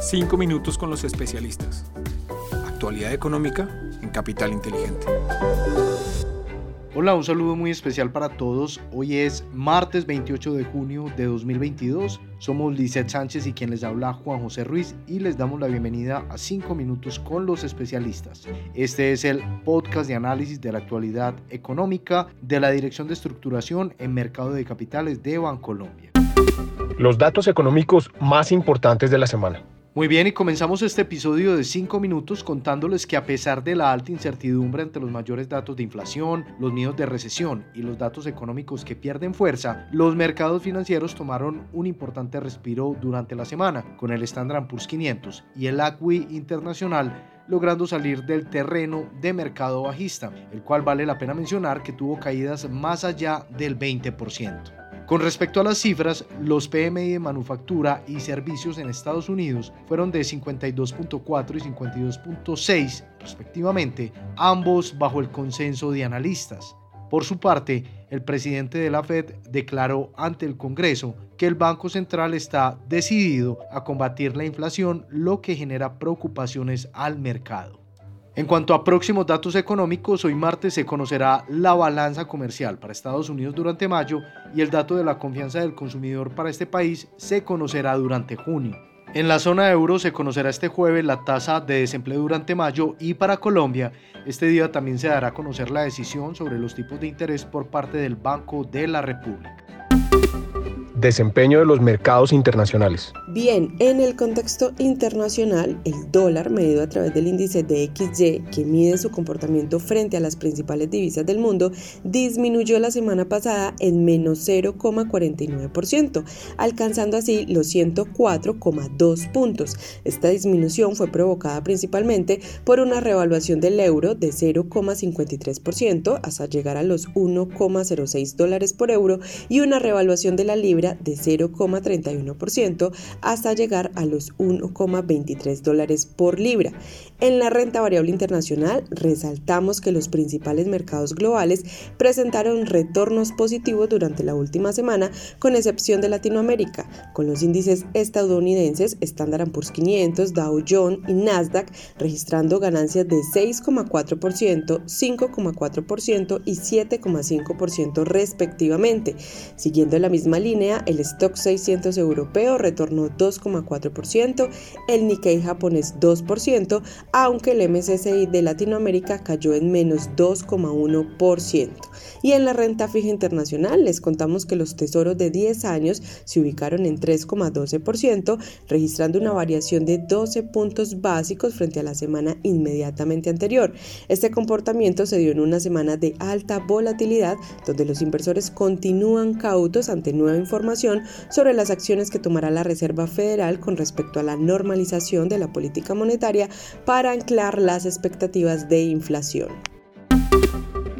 Cinco minutos con los especialistas. Actualidad económica en Capital Inteligente. Hola, un saludo muy especial para todos. Hoy es martes 28 de junio de 2022. Somos Lizeth Sánchez y quien les habla Juan José Ruiz y les damos la bienvenida a 5 minutos con los especialistas. Este es el podcast de análisis de la actualidad económica de la Dirección de Estructuración en Mercado de Capitales de Bancolombia. Los datos económicos más importantes de la semana. Muy bien, y comenzamos este episodio de 5 minutos contándoles que a pesar de la alta incertidumbre ante los mayores datos de inflación, los miedos de recesión y los datos económicos que pierden fuerza, los mercados financieros tomaron un importante respiro durante la semana, con el Standard Poor's 500 y el ACWI internacional logrando salir del terreno de mercado bajista, el cual vale la pena mencionar que tuvo caídas más allá del 20%. Con respecto a las cifras, los PMI de manufactura y servicios en Estados Unidos fueron de 52.4 y 52.6 respectivamente, ambos bajo el consenso de analistas. Por su parte, el presidente de la Fed declaró ante el Congreso que el Banco Central está decidido a combatir la inflación, lo que genera preocupaciones al mercado. En cuanto a próximos datos económicos, hoy martes se conocerá la balanza comercial para Estados Unidos durante mayo y el dato de la confianza del consumidor para este país se conocerá durante junio. En la zona euro se conocerá este jueves la tasa de desempleo durante mayo y para Colombia este día también se dará a conocer la decisión sobre los tipos de interés por parte del Banco de la República. Desempeño de los mercados internacionales. Bien, en el contexto internacional, el dólar medido a través del índice de XY, que mide su comportamiento frente a las principales divisas del mundo, disminuyó la semana pasada en menos 0,49%, alcanzando así los 104,2 puntos. Esta disminución fue provocada principalmente por una revaluación del euro de 0,53% hasta llegar a los 1,06 dólares por euro y una revaluación de la libra de 0,31% hasta llegar a los 1,23 dólares por libra. En la renta variable internacional resaltamos que los principales mercados globales presentaron retornos positivos durante la última semana, con excepción de Latinoamérica, con los índices estadounidenses Standard Poor's 500, Dow Jones y Nasdaq registrando ganancias de 6,4%, 5,4% y 7,5% respectivamente. Siguiendo la misma línea, el stock 600 europeo retornó 2,4%, el Nikkei japonés 2%, aunque el MSCI de Latinoamérica cayó en menos 2,1%. Y en la renta fija internacional les contamos que los tesoros de 10 años se ubicaron en 3,12%, registrando una variación de 12 puntos básicos frente a la semana inmediatamente anterior. Este comportamiento se dio en una semana de alta volatilidad, donde los inversores continúan cautos ante nueva información sobre las acciones que tomará la Reserva Federal con respecto a la normalización de la política monetaria para anclar las expectativas de inflación.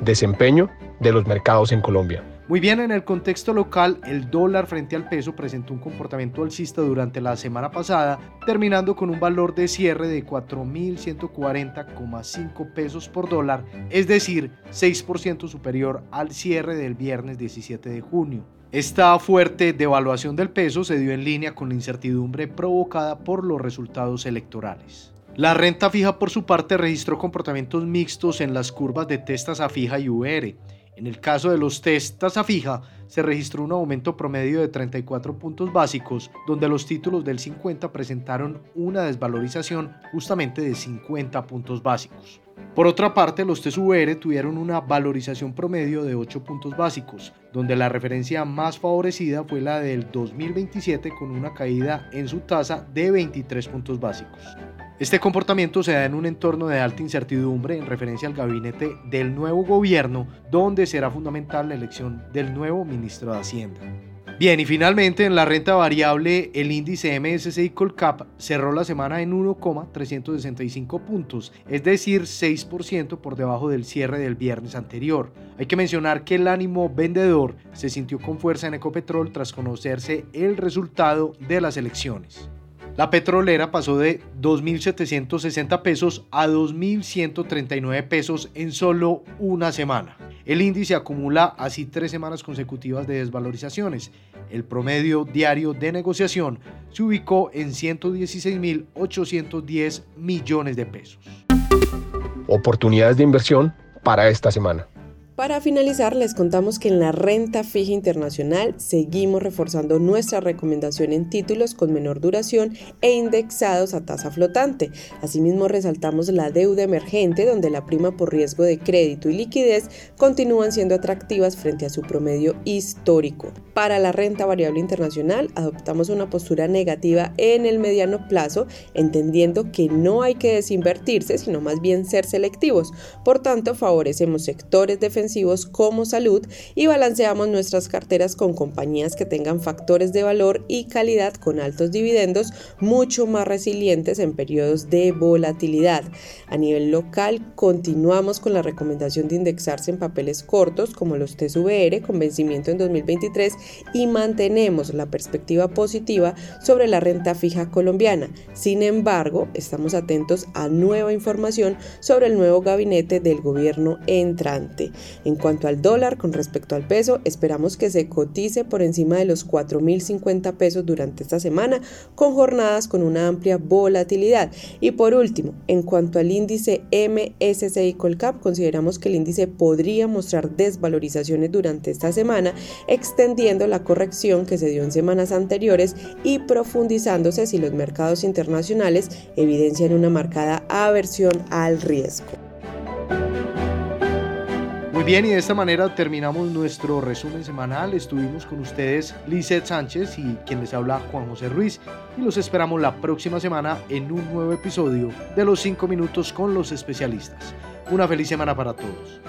Desempeño de los mercados en Colombia. Muy bien, en el contexto local, el dólar frente al peso presentó un comportamiento alcista durante la semana pasada, terminando con un valor de cierre de 4.140,5 pesos por dólar, es decir, 6% superior al cierre del viernes 17 de junio. Esta fuerte devaluación del peso se dio en línea con la incertidumbre provocada por los resultados electorales. La renta fija por su parte registró comportamientos mixtos en las curvas de testas a fija y UR. En el caso de los testas a fija, se registró un aumento promedio de 34 puntos básicos, donde los títulos del 50 presentaron una desvalorización justamente de 50 puntos básicos. Por otra parte, los TSUR tuvieron una valorización promedio de 8 puntos básicos, donde la referencia más favorecida fue la del 2027 con una caída en su tasa de 23 puntos básicos. Este comportamiento se da en un entorno de alta incertidumbre en referencia al gabinete del nuevo gobierno, donde será fundamental la elección del nuevo ministro de Hacienda. Bien, y finalmente en la renta variable, el índice MSCI Colcap cerró la semana en 1,365 puntos, es decir, 6% por debajo del cierre del viernes anterior. Hay que mencionar que el ánimo vendedor se sintió con fuerza en Ecopetrol tras conocerse el resultado de las elecciones. La petrolera pasó de 2.760 pesos a 2.139 pesos en solo una semana. El índice acumula así tres semanas consecutivas de desvalorizaciones. El promedio diario de negociación se ubicó en 116.810 millones de pesos. Oportunidades de inversión para esta semana. Para finalizar, les contamos que en la renta fija internacional seguimos reforzando nuestra recomendación en títulos con menor duración e indexados a tasa flotante. Asimismo, resaltamos la deuda emergente, donde la prima por riesgo de crédito y liquidez continúan siendo atractivas frente a su promedio histórico. Para la renta variable internacional, adoptamos una postura negativa en el mediano plazo, entendiendo que no hay que desinvertirse, sino más bien ser selectivos. Por tanto, favorecemos sectores defensivos como salud y balanceamos nuestras carteras con compañías que tengan factores de valor y calidad con altos dividendos mucho más resilientes en periodos de volatilidad. A nivel local, continuamos con la recomendación de indexarse en papeles cortos como los TSVR con vencimiento en 2023 y mantenemos la perspectiva positiva sobre la renta fija colombiana. Sin embargo, estamos atentos a nueva información sobre el nuevo gabinete del gobierno entrante. En cuanto al dólar con respecto al peso, esperamos que se cotice por encima de los 4.050 pesos durante esta semana, con jornadas con una amplia volatilidad. Y por último, en cuanto al índice MSCI Colcap, consideramos que el índice podría mostrar desvalorizaciones durante esta semana, extendiendo la corrección que se dio en semanas anteriores y profundizándose si los mercados internacionales evidencian una marcada aversión al riesgo. Bien, y de esta manera terminamos nuestro resumen semanal. Estuvimos con ustedes Lizeth Sánchez y quien les habla Juan José Ruiz. Y los esperamos la próxima semana en un nuevo episodio de los 5 minutos con los especialistas. Una feliz semana para todos.